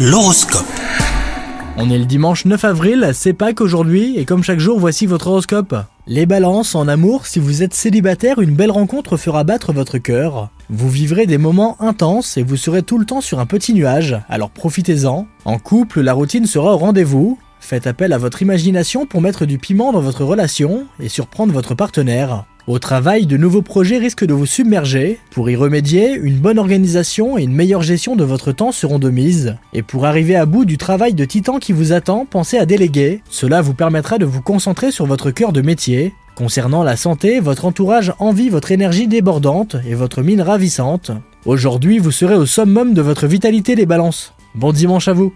L'horoscope. On est le dimanche 9 avril, c'est Pâques aujourd'hui, et comme chaque jour, voici votre horoscope. Les balances, en amour, si vous êtes célibataire, une belle rencontre fera battre votre cœur. Vous vivrez des moments intenses et vous serez tout le temps sur un petit nuage, alors profitez-en. En couple, la routine sera au rendez-vous. Faites appel à votre imagination pour mettre du piment dans votre relation et surprendre votre partenaire. Au travail, de nouveaux projets risquent de vous submerger. Pour y remédier, une bonne organisation et une meilleure gestion de votre temps seront de mise. Et pour arriver à bout du travail de titan qui vous attend, pensez à déléguer. Cela vous permettra de vous concentrer sur votre cœur de métier. Concernant la santé, votre entourage envie votre énergie débordante et votre mine ravissante. Aujourd'hui, vous serez au summum de votre vitalité les balances. Bon dimanche à vous